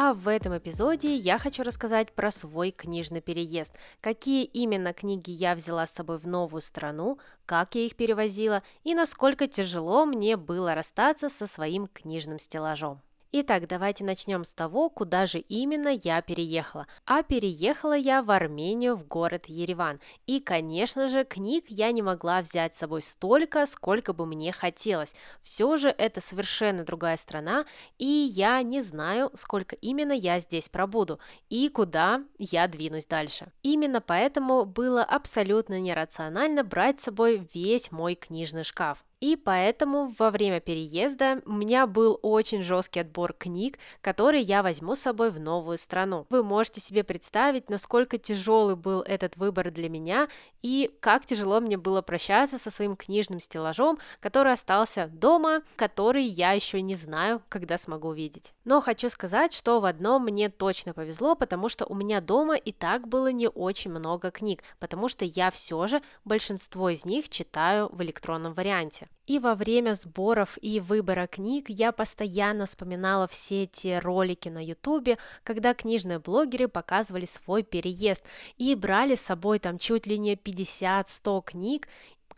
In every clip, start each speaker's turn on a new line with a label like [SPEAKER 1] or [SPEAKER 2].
[SPEAKER 1] А в этом эпизоде я хочу рассказать про свой книжный переезд, какие именно книги я взяла с собой в новую страну, как я их перевозила и насколько тяжело мне было расстаться со своим книжным стеллажом. Итак, давайте начнем с того, куда же именно я переехала. А переехала я в Армению, в город Ереван. И, конечно же, книг я не могла взять с собой столько, сколько бы мне хотелось. Все же это совершенно другая страна, и я не знаю, сколько именно я здесь пробуду и куда я двинусь дальше. Именно поэтому было абсолютно нерационально брать с собой весь мой книжный шкаф. И поэтому во время переезда у меня был очень жесткий отбор книг, которые я возьму с собой в новую страну. Вы можете себе представить, насколько тяжелый был этот выбор для меня и как тяжело мне было прощаться со своим книжным стеллажом, который остался дома, который я еще не знаю, когда смогу увидеть. Но хочу сказать, что в одном мне точно повезло, потому что у меня дома и так было не очень много книг, потому что я все же большинство из них читаю в электронном варианте. И во время сборов и выбора книг я постоянно вспоминала все те ролики на ютубе, когда книжные блогеры показывали свой переезд и брали с собой там чуть ли не 50-100 книг,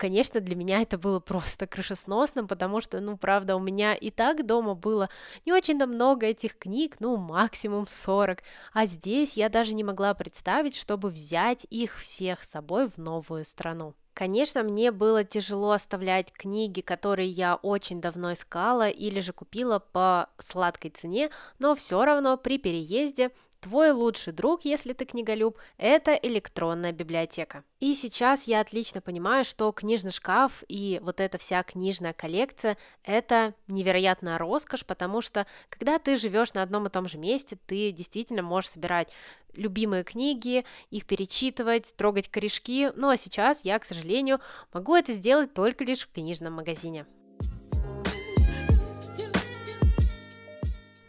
[SPEAKER 1] конечно, для меня это было просто крышесносным, потому что, ну, правда, у меня и так дома было не очень-то много этих книг, ну, максимум 40, а здесь я даже не могла представить, чтобы взять их всех с собой в новую страну. Конечно, мне было тяжело оставлять книги, которые я очень давно искала или же купила по сладкой цене, но все равно при переезде Твой лучший друг, если ты книголюб, это электронная библиотека. И сейчас я отлично понимаю, что книжный шкаф и вот эта вся книжная коллекция – это невероятная роскошь, потому что когда ты живешь на одном и том же месте, ты действительно можешь собирать любимые книги, их перечитывать, трогать корешки, ну а сейчас я, к сожалению, могу это сделать только лишь в книжном магазине.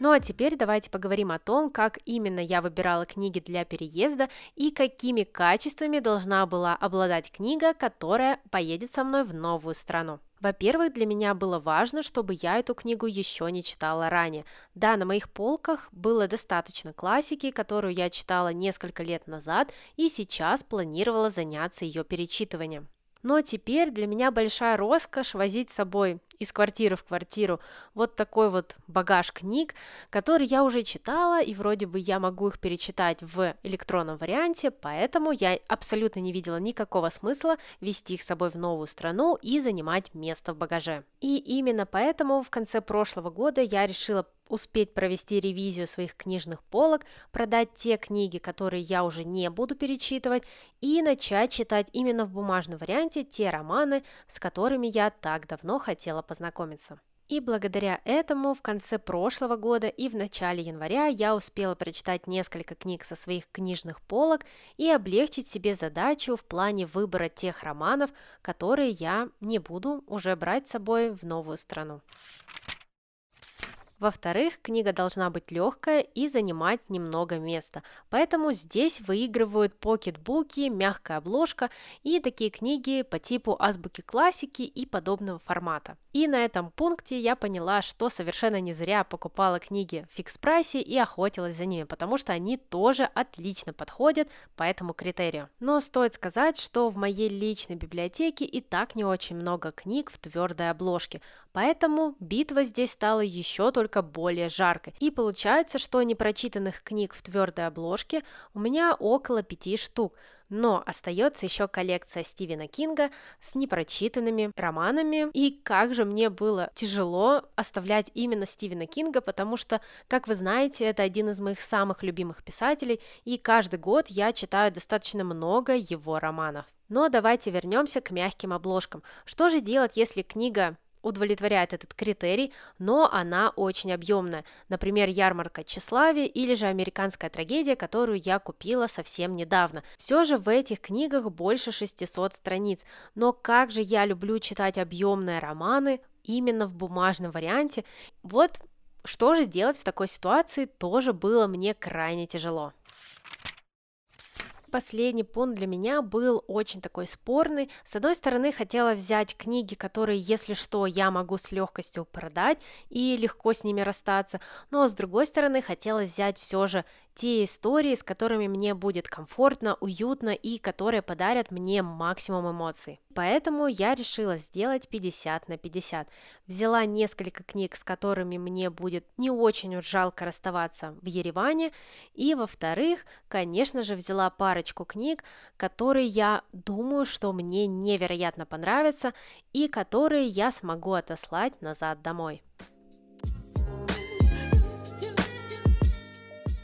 [SPEAKER 1] Ну а теперь давайте поговорим о том, как именно я выбирала книги для переезда и какими качествами должна была обладать книга, которая поедет со мной в новую страну. Во-первых, для меня было важно, чтобы я эту книгу еще не читала ранее. Да, на моих полках было достаточно классики, которую я читала несколько лет назад и сейчас планировала заняться ее перечитыванием. Но теперь для меня большая роскошь возить с собой из квартиры в квартиру вот такой вот багаж книг, который я уже читала, и вроде бы я могу их перечитать в электронном варианте, поэтому я абсолютно не видела никакого смысла вести их с собой в новую страну и занимать место в багаже. И именно поэтому в конце прошлого года я решила успеть провести ревизию своих книжных полок, продать те книги, которые я уже не буду перечитывать, и начать читать именно в бумажном варианте те романы, с которыми я так давно хотела познакомиться. И благодаря этому в конце прошлого года и в начале января я успела прочитать несколько книг со своих книжных полок и облегчить себе задачу в плане выбора тех романов, которые я не буду уже брать с собой в новую страну. Во-вторых, книга должна быть легкая и занимать немного места, поэтому здесь выигрывают покетбуки, мягкая обложка и такие книги по типу азбуки классики и подобного формата. И на этом пункте я поняла, что совершенно не зря покупала книги в фикс-прайсе и охотилась за ними, потому что они тоже отлично подходят по этому критерию. Но стоит сказать, что в моей личной библиотеке и так не очень много книг в твердой обложке, поэтому битва здесь стала еще только более жаркой. И получается, что непрочитанных книг в твердой обложке у меня около пяти штук. Но остается еще коллекция Стивена Кинга с непрочитанными романами. И как же мне было тяжело оставлять именно Стивена Кинга, потому что, как вы знаете, это один из моих самых любимых писателей, и каждый год я читаю достаточно много его романов. Но давайте вернемся к мягким обложкам. Что же делать, если книга удовлетворяет этот критерий, но она очень объемная. Например, ярмарка тщеславия или же американская трагедия, которую я купила совсем недавно. Все же в этих книгах больше 600 страниц, но как же я люблю читать объемные романы, именно в бумажном варианте. Вот что же делать в такой ситуации тоже было мне крайне тяжело последний пункт для меня был очень такой спорный. С одной стороны, хотела взять книги, которые, если что, я могу с легкостью продать и легко с ними расстаться, но с другой стороны, хотела взять все же те истории, с которыми мне будет комфортно, уютно и которые подарят мне максимум эмоций. Поэтому я решила сделать 50 на 50. Взяла несколько книг, с которыми мне будет не очень жалко расставаться в Ереване, и во-вторых, конечно же, взяла парочку книг, которые я думаю, что мне невероятно понравятся и которые я смогу отослать назад домой.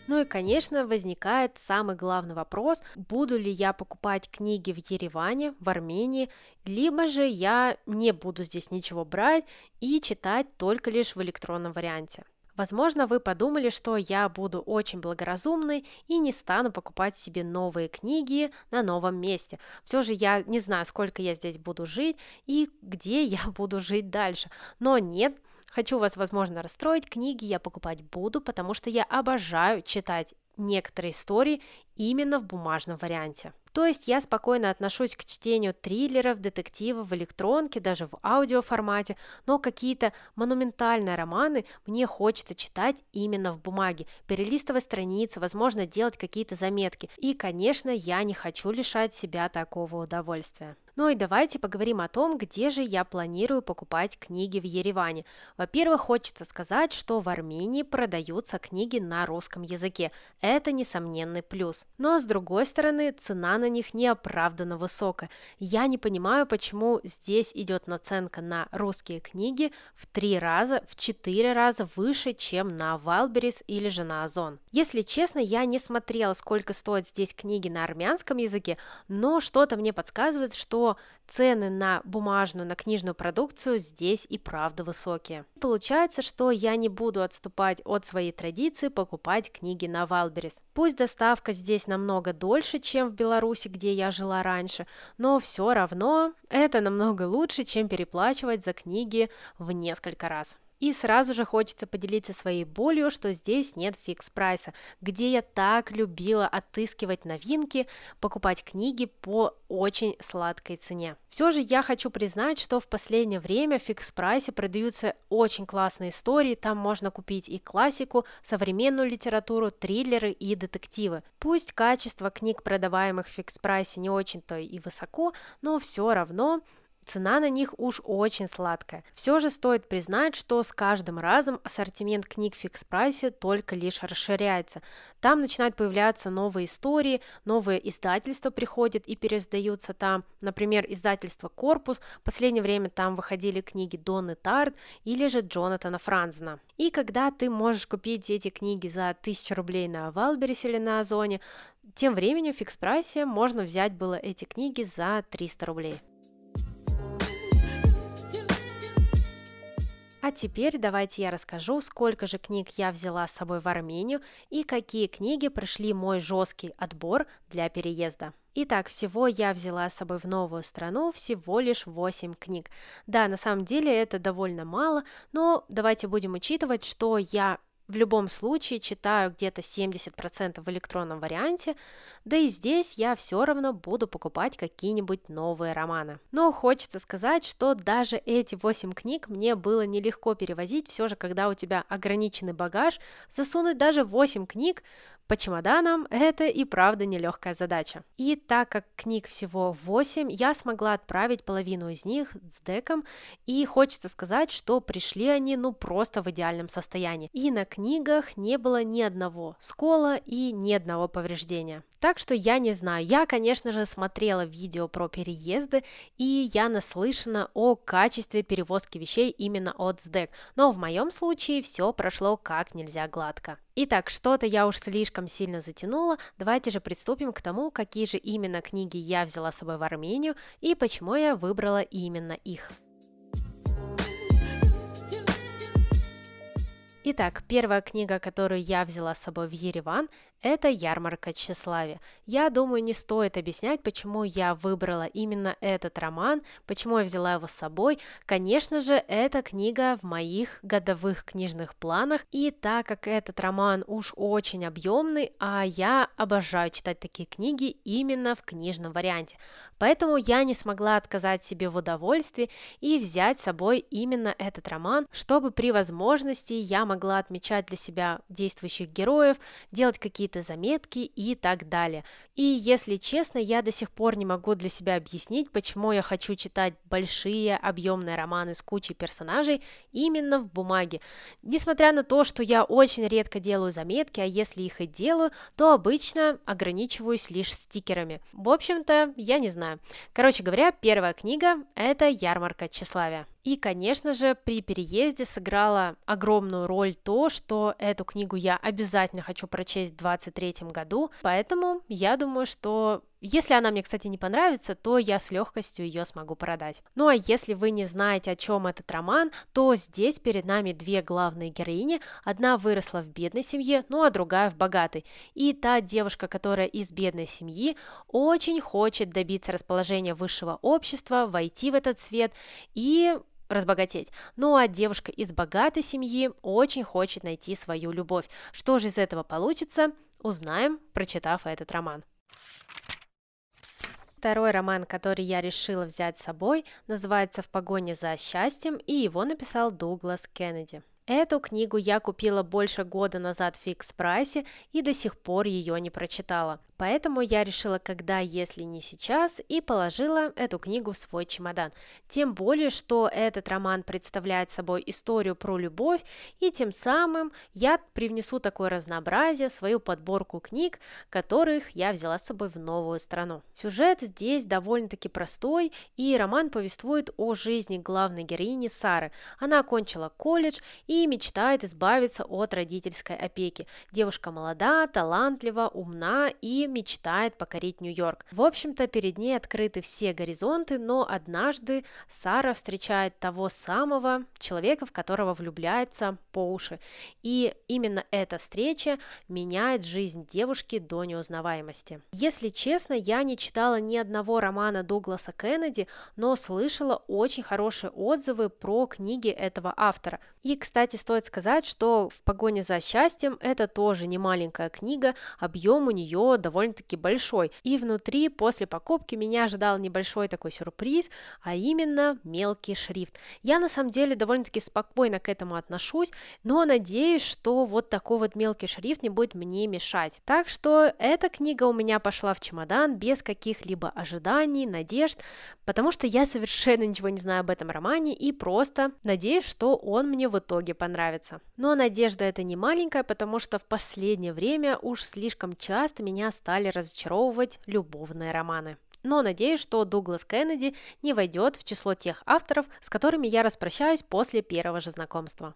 [SPEAKER 1] Ну и, конечно, возникает самый главный вопрос, буду ли я покупать книги в Ереване, в Армении, либо же я не буду здесь ничего брать и читать только лишь в электронном варианте. Возможно, вы подумали, что я буду очень благоразумной и не стану покупать себе новые книги на новом месте. Все же я не знаю, сколько я здесь буду жить и где я буду жить дальше. Но нет, Хочу вас, возможно, расстроить, книги я покупать буду, потому что я обожаю читать некоторые истории именно в бумажном варианте. То есть я спокойно отношусь к чтению триллеров, детективов в электронке, даже в аудиоформате, но какие-то монументальные романы мне хочется читать именно в бумаге, перелистывать страницы, возможно, делать какие-то заметки. И, конечно, я не хочу лишать себя такого удовольствия. Ну и давайте поговорим о том, где же я планирую покупать книги в Ереване. Во-первых, хочется сказать, что в Армении продаются книги на русском языке. Это несомненный плюс. Но с другой стороны, цена на них неоправданно высокая. Я не понимаю, почему здесь идет наценка на русские книги в три раза, в четыре раза выше, чем на Wildberries или же на Озон. Если честно, я не смотрела, сколько стоят здесь книги на армянском языке, но что-то мне подсказывает, что цены на бумажную, на книжную продукцию здесь и правда высокие. Получается, что я не буду отступать от своей традиции покупать книги на Wildberries. Пусть доставка здесь намного дольше, чем в Беларуси, где я жила раньше, но все равно это намного лучше, чем переплачивать за книги в несколько раз. И сразу же хочется поделиться своей болью, что здесь нет фикс-прайса, где я так любила отыскивать новинки, покупать книги по очень сладкой цене. Все же я хочу признать, что в последнее время в фикс-прайсе продаются очень классные истории, там можно купить и классику, современную литературу, триллеры и детективы. Пусть качество книг, продаваемых в фикс-прайсе, не очень-то и высоко, но все равно Цена на них уж очень сладкая. Все же стоит признать, что с каждым разом ассортимент книг в фикс-прайсе только лишь расширяется. Там начинают появляться новые истории, новые издательства приходят и переиздаются там. Например, издательство «Корпус». В последнее время там выходили книги Донны Тарт или же Джонатана Франзена. И когда ты можешь купить эти книги за 1000 рублей на Валберис или на Озоне, тем временем в фикс-прайсе можно взять было эти книги за 300 рублей. А теперь давайте я расскажу, сколько же книг я взяла с собой в Армению и какие книги прошли мой жесткий отбор для переезда. Итак, всего я взяла с собой в новую страну всего лишь 8 книг. Да, на самом деле это довольно мало, но давайте будем учитывать, что я в любом случае читаю где-то 70% в электронном варианте, да и здесь я все равно буду покупать какие-нибудь новые романы. Но хочется сказать, что даже эти 8 книг мне было нелегко перевозить, все же когда у тебя ограниченный багаж, засунуть даже 8 книг по чемоданам это и правда нелегкая задача. И так как книг всего 8, я смогла отправить половину из них с деком, и хочется сказать, что пришли они ну просто в идеальном состоянии. И на книгах не было ни одного скола и ни одного повреждения. Так что я не знаю, я, конечно же, смотрела видео про переезды, и я наслышана о качестве перевозки вещей именно от СДЭК, но в моем случае все прошло как нельзя гладко. Итак, что-то я уж слишком сильно затянула, давайте же приступим к тому, какие же именно книги я взяла с собой в Армению и почему я выбрала именно их. Итак, первая книга, которую я взяла с собой в Ереван, это ярмарка тщеславия. Я думаю, не стоит объяснять, почему я выбрала именно этот роман, почему я взяла его с собой. Конечно же, эта книга в моих годовых книжных планах, и так как этот роман уж очень объемный, а я обожаю читать такие книги именно в книжном варианте. Поэтому я не смогла отказать себе в удовольствии и взять с собой именно этот роман, чтобы при возможности я могла отмечать для себя действующих героев, делать какие-то заметки и так далее. И если честно, я до сих пор не могу для себя объяснить, почему я хочу читать большие объемные романы с кучей персонажей именно в бумаге. Несмотря на то, что я очень редко делаю заметки, а если их и делаю, то обычно ограничиваюсь лишь стикерами. В общем-то, я не знаю. Короче говоря, первая книга – это «Ярмарка тщеславия». И, конечно же, при переезде сыграла огромную роль то, что эту книгу я обязательно хочу прочесть в 2023 году, поэтому я думаю, что если она мне, кстати, не понравится, то я с легкостью ее смогу продать. Ну а если вы не знаете, о чем этот роман, то здесь перед нами две главные героини. Одна выросла в бедной семье, ну а другая в богатой. И та девушка, которая из бедной семьи, очень хочет добиться расположения высшего общества, войти в этот свет и разбогатеть. Ну а девушка из богатой семьи очень хочет найти свою любовь. Что же из этого получится, узнаем, прочитав этот роман. Второй роман, который я решила взять с собой, называется «В погоне за счастьем», и его написал Дуглас Кеннеди. Эту книгу я купила больше года назад в фикс прайсе и до сих пор ее не прочитала. Поэтому я решила, когда, если не сейчас, и положила эту книгу в свой чемодан. Тем более, что этот роман представляет собой историю про любовь, и тем самым я привнесу такое разнообразие в свою подборку книг, которых я взяла с собой в новую страну. Сюжет здесь довольно-таки простой, и роман повествует о жизни главной героини Сары. Она окончила колледж и мечтает избавиться от родительской опеки. Девушка молода, талантлива, умна и мечтает покорить Нью-Йорк. В общем-то, перед ней открыты все горизонты, но однажды Сара встречает того самого человека, в которого влюбляется по уши. И именно эта встреча меняет жизнь девушки до неузнаваемости. Если честно, я не читала ни одного романа Дугласа Кеннеди, но слышала очень хорошие отзывы про книги этого автора. И, кстати, стоит сказать, что «В погоне за счастьем» это тоже не маленькая книга, объем у нее довольно-таки большой. И внутри, после покупки, меня ожидал небольшой такой сюрприз, а именно мелкий шрифт. Я на самом деле довольно-таки спокойно к этому отношусь, но надеюсь, что вот такой вот мелкий шрифт не будет мне мешать. Так что эта книга у меня пошла в чемодан без каких-либо ожиданий, надежд, потому что я совершенно ничего не знаю об этом романе и просто надеюсь, что он мне в итоге понравится. Но надежда это не маленькая, потому что в последнее время уж слишком часто меня стали разочаровывать любовные романы. Но надеюсь, что Дуглас Кеннеди не войдет в число тех авторов, с которыми я распрощаюсь после первого же знакомства.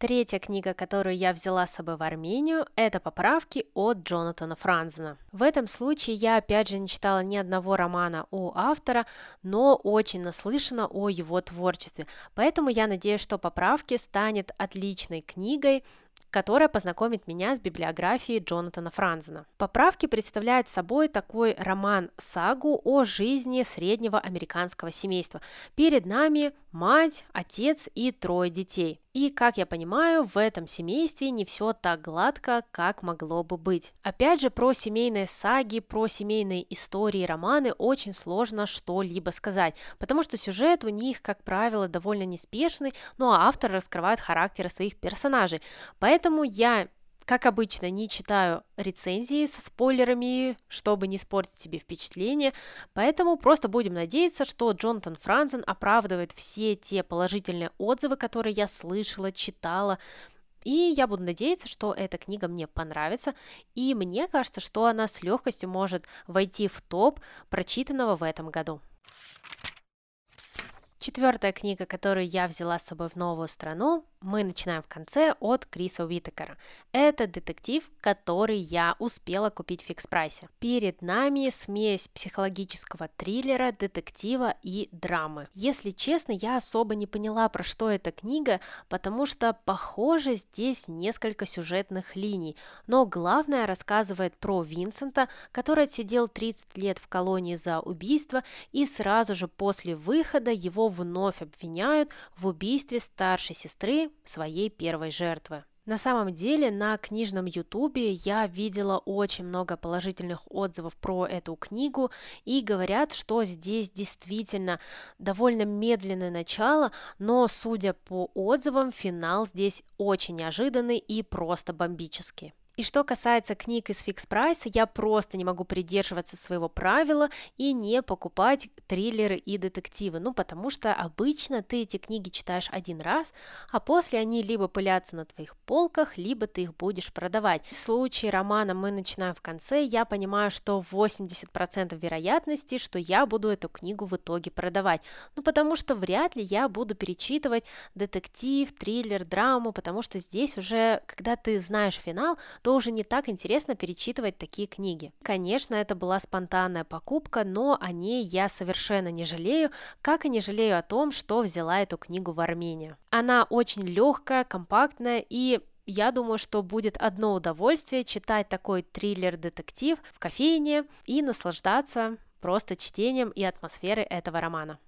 [SPEAKER 1] Третья книга, которую я взяла с собой в Армению, это поправки от Джонатана Франзена. В этом случае я опять же не читала ни одного романа у автора, но очень наслышана о его творчестве. Поэтому я надеюсь, что поправки станет отличной книгой, которая познакомит меня с библиографией Джонатана Франзена. Поправки представляют собой такой роман-сагу о жизни среднего американского семейства. Перед нами мать, отец и трое детей. И, как я понимаю, в этом семействе не все так гладко, как могло бы быть. Опять же, про семейные саги, про семейные истории, романы очень сложно что-либо сказать, потому что сюжет у них, как правило, довольно неспешный, ну а автор раскрывает характеры своих персонажей. Поэтому я как обычно, не читаю рецензии со спойлерами, чтобы не испортить себе впечатление, поэтому просто будем надеяться, что Джонатан Франзен оправдывает все те положительные отзывы, которые я слышала, читала, и я буду надеяться, что эта книга мне понравится, и мне кажется, что она с легкостью может войти в топ прочитанного в этом году. Четвертая книга, которую я взяла с собой в новую страну, мы начинаем в конце от Криса Уитекера. Это детектив, который я успела купить в фикс-прайсе. Перед нами смесь психологического триллера, детектива и драмы. Если честно, я особо не поняла, про что эта книга, потому что, похоже, здесь несколько сюжетных линий, но главное рассказывает про Винсента, который отсидел 30 лет в колонии за убийство, и сразу же после выхода его вновь обвиняют в убийстве старшей сестры своей первой жертвы. На самом деле на книжном ютубе я видела очень много положительных отзывов про эту книгу и говорят, что здесь действительно довольно медленное начало, но судя по отзывам, финал здесь очень неожиданный и просто бомбический. И что касается книг из фикс прайса, я просто не могу придерживаться своего правила и не покупать триллеры и детективы, ну потому что обычно ты эти книги читаешь один раз, а после они либо пылятся на твоих полках, либо ты их будешь продавать. В случае романа мы начинаем в конце, я понимаю, что 80% вероятности, что я буду эту книгу в итоге продавать, ну потому что вряд ли я буду перечитывать детектив, триллер, драму, потому что здесь уже, когда ты знаешь финал, то уже не так интересно перечитывать такие книги. Конечно, это была спонтанная покупка, но о ней я совершенно не жалею, как и не жалею о том, что взяла эту книгу в Армению. Она очень легкая, компактная и я думаю, что будет одно удовольствие читать такой триллер-детектив в кофейне и наслаждаться просто чтением и атмосферой этого романа.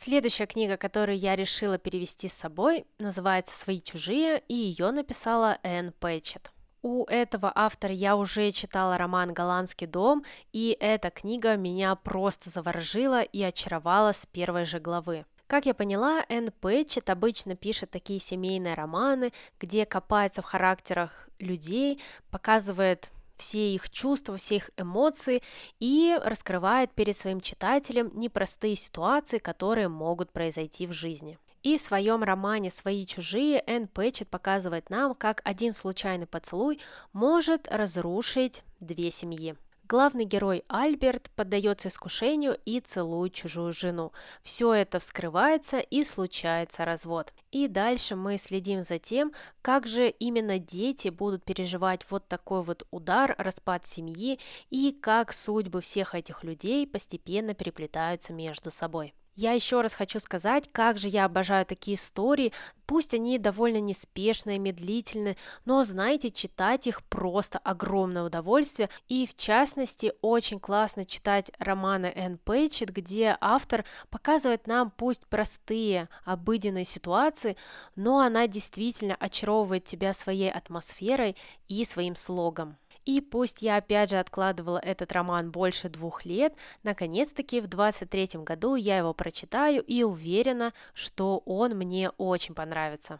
[SPEAKER 1] Следующая книга, которую я решила перевести с собой, называется «Свои чужие», и ее написала Энн Пэтчет. У этого автора я уже читала роман «Голландский дом», и эта книга меня просто заворожила и очаровала с первой же главы. Как я поняла, Энн Пэтчет обычно пишет такие семейные романы, где копается в характерах людей, показывает все их чувства, все их эмоции и раскрывает перед своим читателем непростые ситуации, которые могут произойти в жизни. И в своем романе «Свои чужие» Энн Пэтчет показывает нам, как один случайный поцелуй может разрушить две семьи. Главный герой Альберт поддается искушению и целует чужую жену. Все это вскрывается и случается развод. И дальше мы следим за тем, как же именно дети будут переживать вот такой вот удар, распад семьи и как судьбы всех этих людей постепенно переплетаются между собой. Я еще раз хочу сказать, как же я обожаю такие истории, пусть они довольно неспешные, медлительные, но, знаете, читать их просто огромное удовольствие, и в частности, очень классно читать романы Энн Пэтчет, где автор показывает нам пусть простые, обыденные ситуации, но она действительно очаровывает тебя своей атмосферой и своим слогом. И пусть я опять же откладывала этот роман больше двух лет, наконец-таки в 23 году я его прочитаю и уверена, что он мне очень понравится.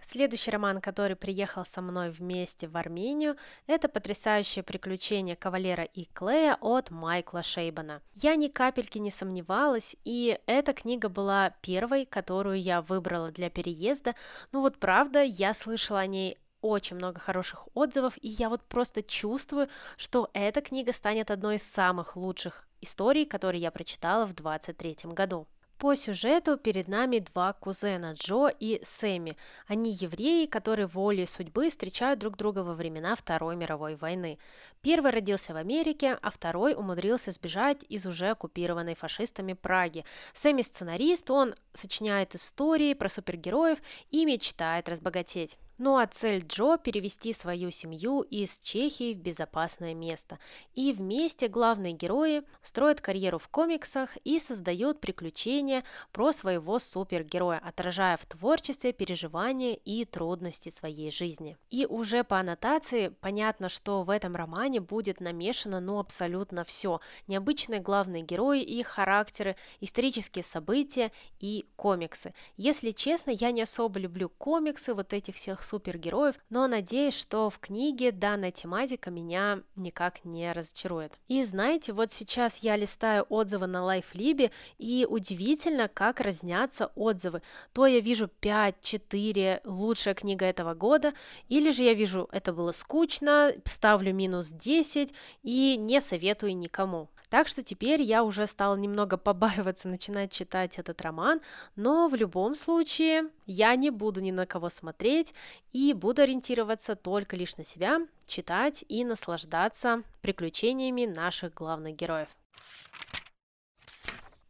[SPEAKER 1] Следующий роман, который приехал со мной вместе в Армению, это «Потрясающее приключение кавалера и Клея» от Майкла Шейбана. Я ни капельки не сомневалась, и эта книга была первой, которую я выбрала для переезда. Ну вот правда, я слышала о ней очень много хороших отзывов, и я вот просто чувствую, что эта книга станет одной из самых лучших историй, которые я прочитала в 23 году. По сюжету перед нами два кузена Джо и Сэмми. Они евреи, которые волей судьбы встречают друг друга во времена Второй мировой войны. Первый родился в Америке, а второй умудрился сбежать из уже оккупированной фашистами Праги. Сэмми сценарист, он сочиняет истории про супергероев и мечтает разбогатеть. Ну а цель Джо – перевести свою семью из Чехии в безопасное место. И вместе главные герои строят карьеру в комиксах и создают приключения про своего супергероя, отражая в творчестве переживания и трудности своей жизни. И уже по аннотации понятно, что в этом романе будет намешано ну абсолютно все. Необычные главные герои и их характеры, исторические события и комиксы. Если честно, я не особо люблю комиксы, вот этих всех супергероев, но надеюсь, что в книге данная тематика меня никак не разочарует. И знаете, вот сейчас я листаю отзывы на Лайфлибе, и удивительно, как разнятся отзывы. То я вижу 5, 4, лучшая книга этого года, или же я вижу, это было скучно, ставлю минус 10 и не советую никому. Так что теперь я уже стала немного побаиваться начинать читать этот роман, но в любом случае я не буду ни на кого смотреть и буду ориентироваться только лишь на себя, читать и наслаждаться приключениями наших главных героев.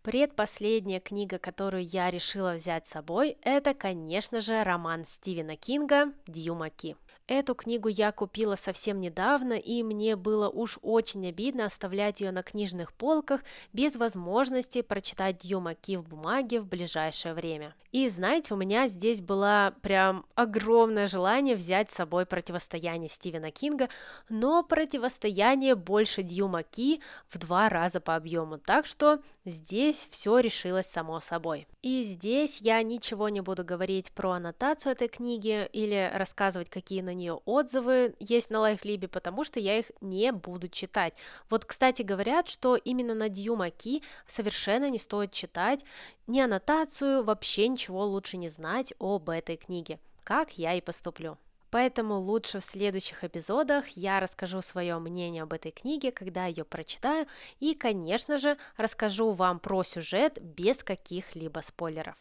[SPEAKER 1] Предпоследняя книга, которую я решила взять с собой, это, конечно же, роман Стивена Кинга «Дьюмаки». Эту книгу я купила совсем недавно, и мне было уж очень обидно оставлять ее на книжных полках без возможности прочитать Дьюма Ки в бумаге в ближайшее время. И знаете, у меня здесь было прям огромное желание взять с собой противостояние Стивена Кинга, но противостояние больше Дьюма Ки в два раза по объему, так что здесь все решилось само собой. И здесь я ничего не буду говорить про аннотацию этой книги или рассказывать, какие на нее отзывы есть на Лайфлибе, потому что я их не буду читать. Вот, кстати, говорят, что именно на Ки совершенно не стоит читать ни аннотацию, вообще ничего лучше не знать об этой книге, как я и поступлю. Поэтому лучше в следующих эпизодах я расскажу свое мнение об этой книге, когда ее прочитаю, и, конечно же, расскажу вам про сюжет без каких-либо спойлеров.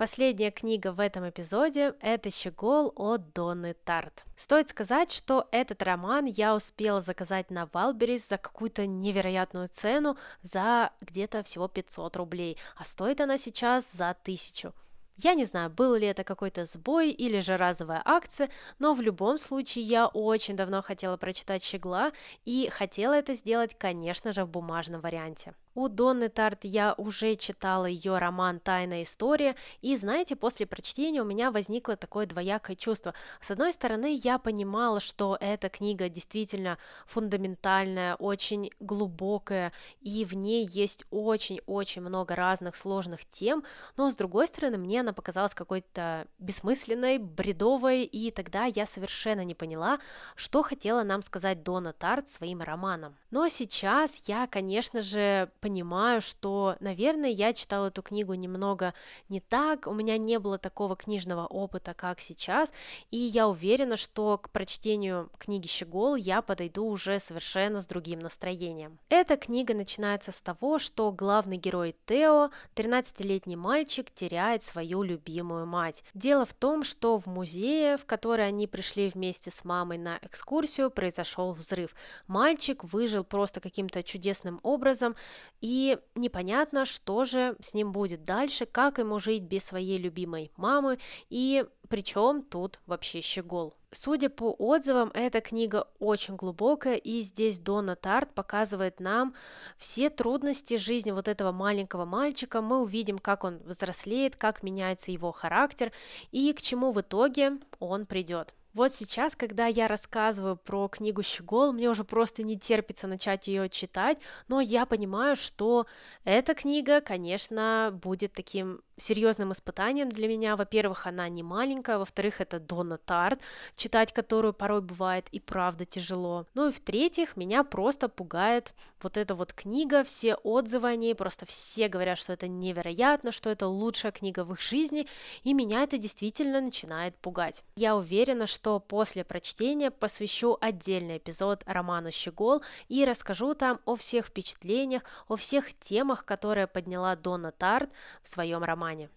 [SPEAKER 1] Последняя книга в этом эпизоде – это «Щегол» от Донны Тарт. Стоит сказать, что этот роман я успела заказать на Валберис за какую-то невероятную цену, за где-то всего 500 рублей, а стоит она сейчас за 1000. Я не знаю, был ли это какой-то сбой или же разовая акция, но в любом случае я очень давно хотела прочитать «Щегла» и хотела это сделать, конечно же, в бумажном варианте. У Донны Тарт я уже читала ее роман «Тайная история», и, знаете, после прочтения у меня возникло такое двоякое чувство. С одной стороны, я понимала, что эта книга действительно фундаментальная, очень глубокая, и в ней есть очень-очень много разных сложных тем, но, с другой стороны, мне она показалась какой-то бессмысленной, бредовой, и тогда я совершенно не поняла, что хотела нам сказать Дона Тарт своим романом. Но сейчас я, конечно же, понимаю, что, наверное, я читала эту книгу немного не так, у меня не было такого книжного опыта, как сейчас, и я уверена, что к прочтению книги «Щегол» я подойду уже совершенно с другим настроением. Эта книга начинается с того, что главный герой Тео, 13-летний мальчик, теряет свою любимую мать. Дело в том, что в музее, в который они пришли вместе с мамой на экскурсию, произошел взрыв. Мальчик выжил просто каким-то чудесным образом, и непонятно, что же с ним будет дальше, как ему жить без своей любимой мамы, и причем тут вообще щегол. Судя по отзывам, эта книга очень глубокая, и здесь Дона Тарт показывает нам все трудности жизни вот этого маленького мальчика. Мы увидим, как он взрослеет, как меняется его характер и к чему в итоге он придет. Вот сейчас, когда я рассказываю про книгу «Щегол», мне уже просто не терпится начать ее читать, но я понимаю, что эта книга, конечно, будет таким серьезным испытанием для меня. Во-первых, она не маленькая, во-вторых, это Дона Тарт, читать которую порой бывает и правда тяжело. Ну и в-третьих, меня просто пугает вот эта вот книга, все отзывы о ней, просто все говорят, что это невероятно, что это лучшая книга в их жизни, и меня это действительно начинает пугать. Я уверена, что после прочтения посвящу отдельный эпизод роману «Щегол» и расскажу там о всех впечатлениях, о всех темах, которые подняла Дона Тарт в своем романе романе.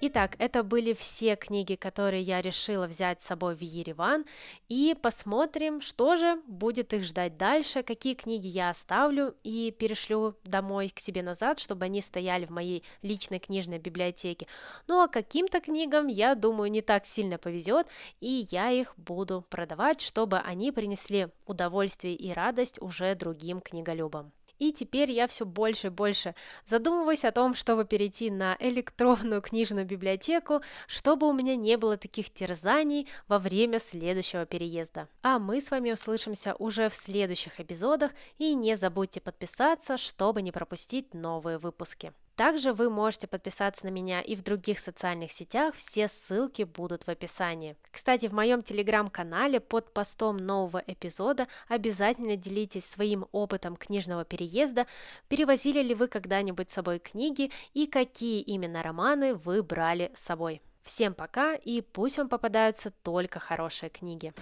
[SPEAKER 1] Итак, это были все книги, которые я решила взять с собой в Ереван, и посмотрим, что же будет их ждать дальше, какие книги я оставлю и перешлю домой к себе назад, чтобы они стояли в моей личной книжной библиотеке. Ну а каким-то книгам, я думаю, не так сильно повезет, и я их буду продавать, чтобы они принесли удовольствие и радость уже другим книголюбам. И теперь я все больше и больше задумываюсь о том, чтобы перейти на электронную книжную библиотеку, чтобы у меня не было таких терзаний во время следующего переезда. А мы с вами услышимся уже в следующих эпизодах, и не забудьте подписаться, чтобы не пропустить новые выпуски. Также вы можете подписаться на меня и в других социальных сетях, все ссылки будут в описании. Кстати, в моем телеграм-канале под постом нового эпизода обязательно делитесь своим опытом книжного переезда, перевозили ли вы когда-нибудь с собой книги и какие именно романы вы брали с собой. Всем пока и пусть вам попадаются только хорошие книги.